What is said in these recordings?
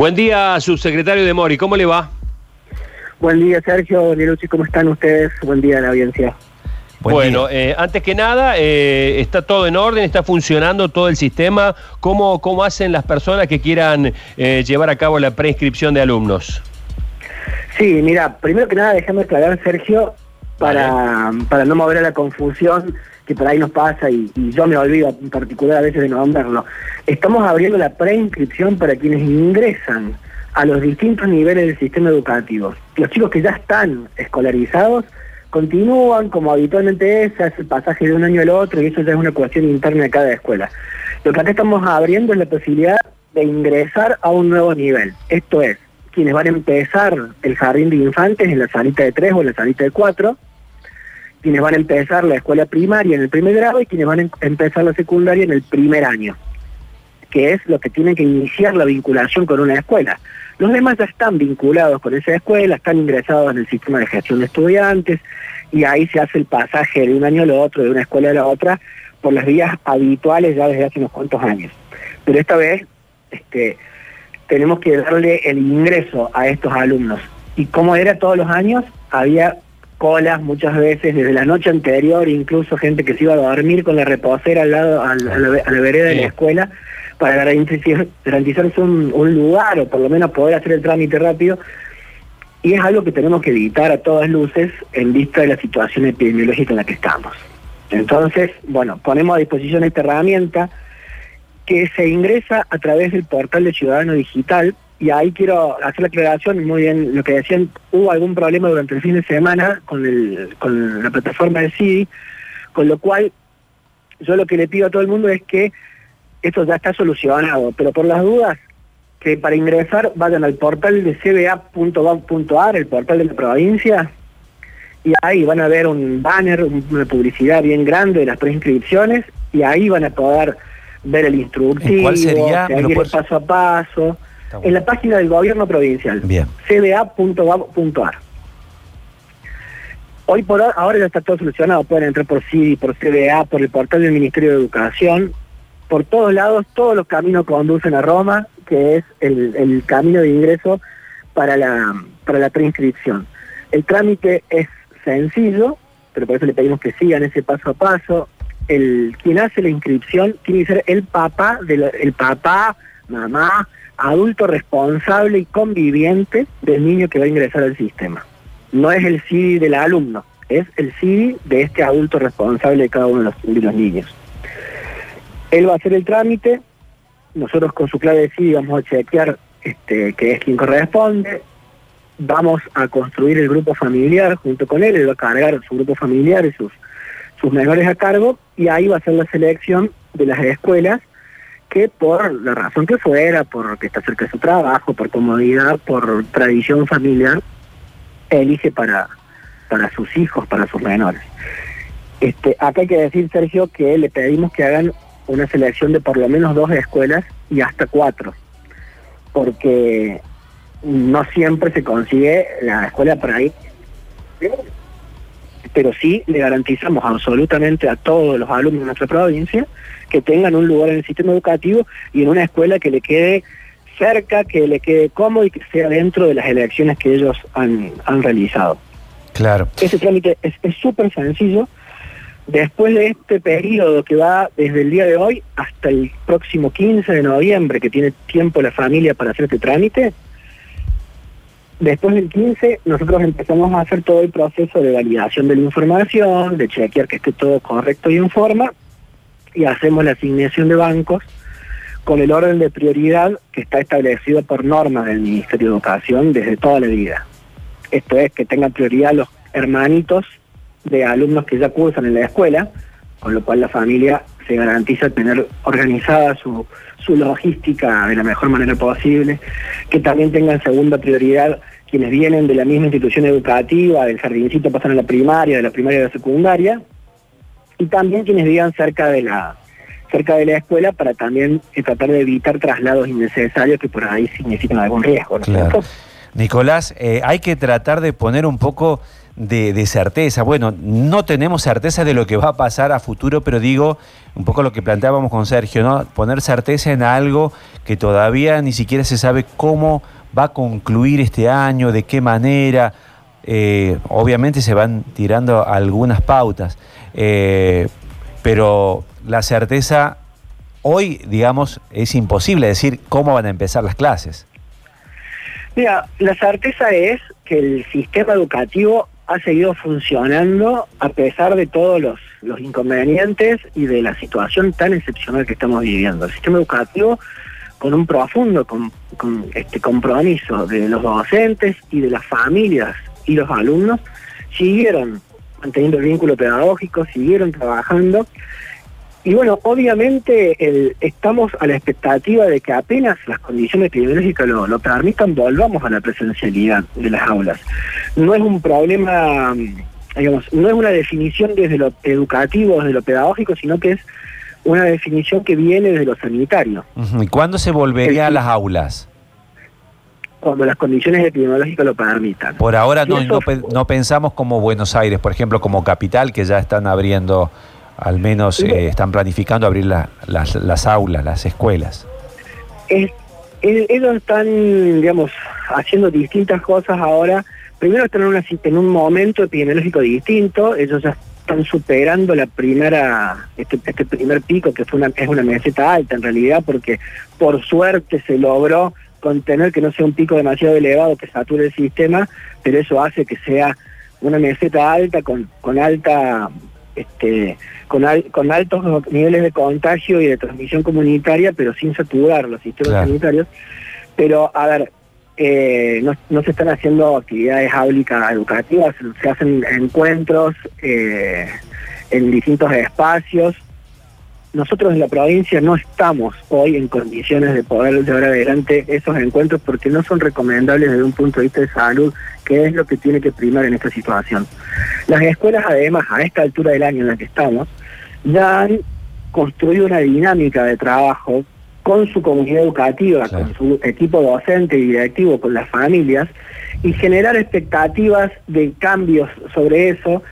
Buen día, subsecretario de Mori, ¿cómo le va? Buen día, Sergio, Nielucci, ¿cómo están ustedes? Buen día a la audiencia. bueno, eh, antes que nada, eh, ¿está todo en orden? ¿Está funcionando todo el sistema? ¿Cómo, cómo hacen las personas que quieran eh, llevar a cabo la preinscripción de alumnos? Sí, mira, primero que nada, déjame aclarar, Sergio, para, para no mover a la confusión que por ahí nos pasa y, yo me olvido en particular a veces de nombrarlo. Estamos abriendo la preinscripción para quienes ingresan a los distintos niveles del sistema educativo. Los chicos que ya están escolarizados continúan como habitualmente es, hace el pasaje de un año al otro y eso ya es una cuestión interna de cada escuela. Lo que acá estamos abriendo es la posibilidad de ingresar a un nuevo nivel. Esto es, quienes van a empezar el jardín de infantes en la salita de 3 o en la salita de 4, quienes van a empezar la escuela primaria en el primer grado y quienes van a empezar la secundaria en el primer año, que es lo que tienen que iniciar la vinculación con una escuela. Los demás ya están vinculados con esa escuela, están ingresados en el sistema de gestión de estudiantes y ahí se hace el pasaje de un año al otro, de una escuela a la otra, por las vías habituales ya desde hace unos cuantos años. Pero esta vez este, tenemos que darle el ingreso a estos alumnos. Y como era todos los años, había colas muchas veces desde la noche anterior, incluso gente que se iba a dormir con la reposera al lado, a la, vereda de la escuela, para garantizar, garantizarse un, lugar o por lo menos poder hacer el trámite rápido. Y es algo que tenemos que evitar a todas luces en vista de la situación epidemiológica en la que estamos. Entonces, bueno, ponemos a disposición esta herramienta que se ingresa a través del portal de Ciudadano Digital, y ahí quiero hacer la aclaración, muy bien, lo que decían, hubo algún problema durante el fin de semana con, el, con la plataforma de CIDI, con lo cual yo lo que le pido a todo el mundo es que esto ya está solucionado, pero por las dudas, que para ingresar vayan al portal de cba.gov.ar, el portal de la provincia, y ahí van a ver un banner, una publicidad bien grande de las preinscripciones, y ahí van a poder ver el instructivo, ¿Cuál sería? paso a paso en la página del gobierno provincial, cba.gov.ar. Hoy por ahora ya está todo solucionado, pueden entrar por CIDI, por CBA, por el portal del Ministerio de Educación, por todos lados, todos los caminos conducen a Roma, que es el, camino de ingreso para la, para la preinscripción. El trámite es sencillo, pero por eso le pedimos que sigan ese paso a paso. El, quien hace la inscripción tiene que ser el papá, de el papá, mamá, adulto responsable y conviviente del niño que va a ingresar al sistema. No es el CIDI del alumno, es el CIDI de este adulto responsable de cada uno de los, niños. Él va a hacer el trámite, nosotros con su clave de CIDI vamos a chequear este, que es quien corresponde, vamos a construir el grupo familiar junto con él, él va a cargar su grupo familiar y sus, sus menores a cargo, y ahí va a ser la selección de las escuelas que por la razón que fuera, porque está cerca de su trabajo, por comodidad, por tradición familiar, elige para, para sus hijos, para sus menores. Este, acá hay que decir, Sergio, que le pedimos que hagan una selección de por lo menos dos escuelas y hasta cuatro, porque no siempre se consigue la escuela para ahí pero sí le garantizamos absolutamente a todos los alumnos de nuestra provincia que tengan un lugar en el sistema educativo y en una escuela que le quede cerca, que le quede cómodo y que sea dentro de las elecciones que ellos han, realizado. Claro. Ese trámite es súper sencillo. Después de este periodo que va desde el día de hoy hasta el próximo 15 de noviembre, que tiene tiempo la familia para hacer este trámite, Después del 15, nosotros empezamos a hacer todo el proceso de validación de la información, de chequear que esté todo correcto y en forma, y hacemos la asignación de bancos con el orden de prioridad que está establecido por norma del Ministerio de Educación desde toda la vida. Esto es que tengan prioridad los hermanitos de alumnos que ya cursan en la escuela, con lo cual la familia se garantiza tener organizada su, su logística de la mejor manera posible, que también tengan segunda prioridad quienes vienen de la misma institución educativa, del jardincito pasan a la primaria, de la primaria a la secundaria, y también quienes vivan cerca de la cerca de la escuela para también eh, tratar de evitar traslados innecesarios que por ahí significan algún riesgo. claro. Nicolás, eh, hay que tratar de poner un poco de, certeza. Bueno, no tenemos certeza de lo que va a pasar a futuro, pero digo, un poco lo que planteábamos con Sergio, ¿no? Poner certeza en algo que todavía ni siquiera se sabe cómo va a concluir este año, de qué manera. Eh, obviamente se van tirando algunas pautas, eh, pero la certeza hoy, digamos, es imposible decir cómo van a empezar las clases. Mira, la certeza es que el sistema educativo ha seguido funcionando a pesar de todos los, inconvenientes y de la situación tan excepcional que estamos viviendo. El sistema educativo con un profundo con, este compromiso de los docentes y de las familias y los alumnos, siguieron manteniendo el vínculo pedagógico, siguieron trabajando y bueno, obviamente estamos a la expectativa de que apenas las condiciones epidemiológicas lo, permitan, volvamos a la presencialidad de las aulas. No es un problema, digamos, no es una definición desde lo educativo, desde lo pedagógico, sino que es una definición que viene desde lo sanitario. ¿Y cuándo se volvería a las aulas? Cuando las condiciones epidemiológicas lo permitan. Por ahora no, no pensamos como Buenos Aires, por ejemplo, como capital, que ya están abriendo al menos eh, están planificando abrir las, aulas, las escuelas. ellos están, digamos, haciendo distintas cosas ahora. Primero están en, en un momento epidemiológico distinto, ellos ya están superando la primera, este, este primer pico que fue una, es una meseta alta en realidad, porque por suerte se logró contener que no sea un pico demasiado elevado que sature el sistema, pero eso hace que sea una meseta alta con, con alta este, con, con altos niveles de contagio y de transmisión comunitaria, pero sin saturar los sistemas sanitarios. Pero, a ver, no, se están haciendo actividades áulicas educativas, se hacen encuentros eh, en distintos espacios, nosotros en la provincia no estamos hoy en condiciones de poder llevar adelante esos encuentros porque no son recomendables desde un punto de vista de salud, que es lo que tiene que primar en esta situación. Las escuelas, además, a esta altura del año en la que estamos, ya han construido una dinámica de trabajo con su comunidad educativa, con su equipo docente y directivo, con las familias, y generar expectativas de cambios sobre eso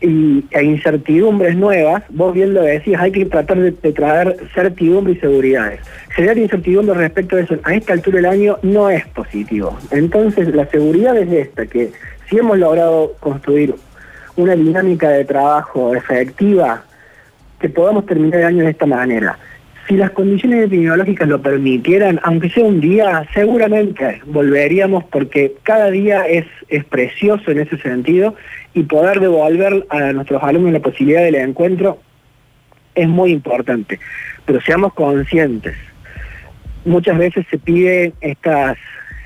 y, e incertidumbres nuevas, vos bien lo decías, hay que tratar de, traer certidumbre y seguridades. Generar incertidumbre respecto a eso a esta altura del año no es positivo. Entonces la seguridad es esta, que si hemos logrado construir una dinámica de trabajo efectiva, que podamos terminar el año de esta manera si las condiciones epidemiológicas lo permitieran, aunque sea un día, seguramente volveríamos porque cada día es, es precioso en ese sentido y poder devolver a nuestros alumnos la posibilidad del encuentro es muy importante. Pero seamos conscientes. Muchas veces se pide estas,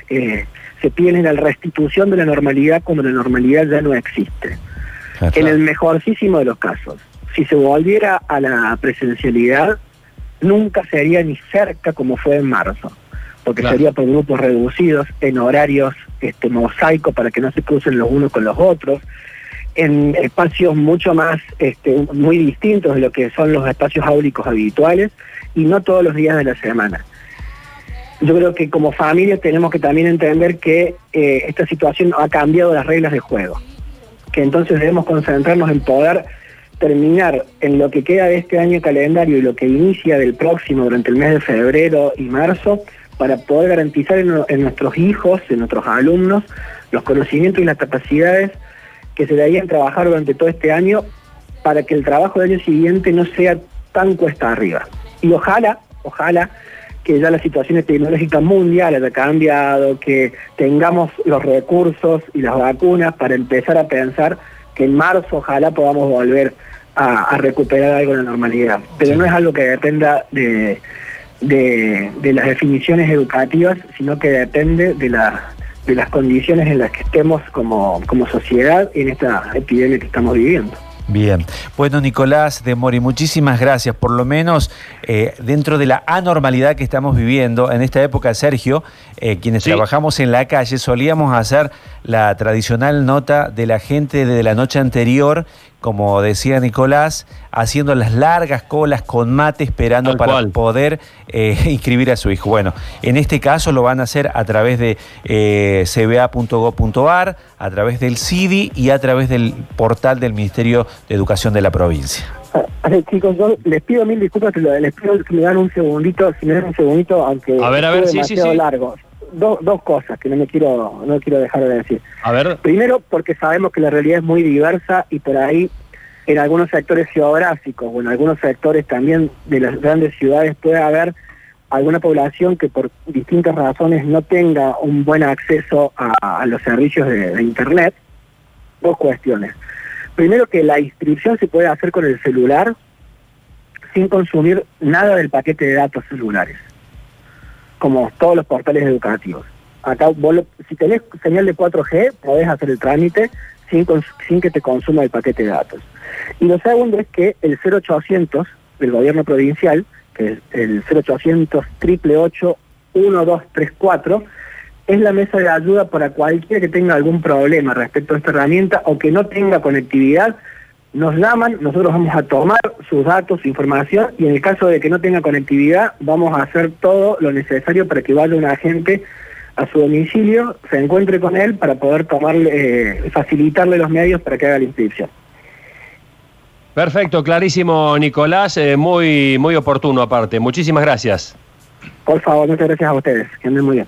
eh, se piden la restitución de la normalidad cuando la normalidad ya no existe. En el mejorcísimo de los casos, si se volviera a la presencialidad, nunca sería ni cerca como fue en marzo, porque sería por grupos reducidos, en horarios este, mosaico para que no se crucen los unos con los otros, en espacios mucho más, este, muy distintos de lo que son los espacios áulicos habituales y no todos los días de la semana. Yo creo que como familia tenemos que también entender que eh, esta situación ha cambiado las reglas de juego, que entonces debemos concentrarnos en poder terminar en lo que queda de este año calendario y lo que inicia del próximo durante el mes de febrero y marzo para poder garantizar en, nuestros hijos, en nuestros alumnos, los conocimientos y las capacidades que se deberían trabajar durante todo este año para que el trabajo del año siguiente no sea tan cuesta arriba. Y ojalá, ojalá que ya la situación tecnológica mundial haya cambiado, que tengamos los recursos y las vacunas para empezar a pensar que en marzo ojalá podamos volver a, recuperar algo de la normalidad. Pero no es algo que dependa de, de, las definiciones educativas, sino que depende de, la, de las condiciones en las que estemos como, como sociedad en esta epidemia que estamos viviendo. Bien, bueno Nicolás de Mori, muchísimas gracias. Por lo menos eh, dentro de la anormalidad que estamos viviendo en esta época, Sergio, eh, quienes trabajamos en la calle solíamos hacer la tradicional nota de la gente de la noche anterior, como decía Nicolás, haciendo las largas colas con mate esperando para poder eh, inscribir a su hijo. Bueno, en este caso lo van a hacer a través de cba.gov.ar, a través del CIDI y a través del portal del Ministerio de Educación de la provincia. Ah, chicos, yo les pido mil disculpas, les pido que me dan un segundito, si me dan un segundito, aunque a ver, a ver, sí, sí, largo. dos cosas que no me quiero no quiero dejar de decir. A ver. Primero, porque sabemos que la realidad es muy diversa y por ahí en algunos sectores geográficos o en algunos sectores también de las grandes ciudades puede haber alguna población que por distintas razones no tenga un buen acceso a, los servicios de Internet. Dos cuestiones. Primero que la inscripción se puede hacer con el celular sin consumir nada del paquete de datos celulares, como todos los portales educativos. Acá si tenés señal de 4G, podés hacer el trámite sin, que te consuma el paquete de datos. Y lo segundo es que el 0800 del gobierno provincial, que es el 0800 888 1234, es la mesa de ayuda para cualquiera que tenga algún problema respecto a esta herramienta o que no tenga conectividad. Nos llaman, nosotros vamos a tomar sus datos, su información y en el caso de que no tenga conectividad vamos a hacer todo lo necesario para que vaya un agente a su domicilio, se encuentre con él para poder tomarle, eh, facilitarle los medios para que haga la inscripción. Perfecto, clarísimo Nicolás, eh, muy, muy oportuno aparte. Muchísimas gracias. Por favor, muchas gracias a ustedes, que anden muy bien.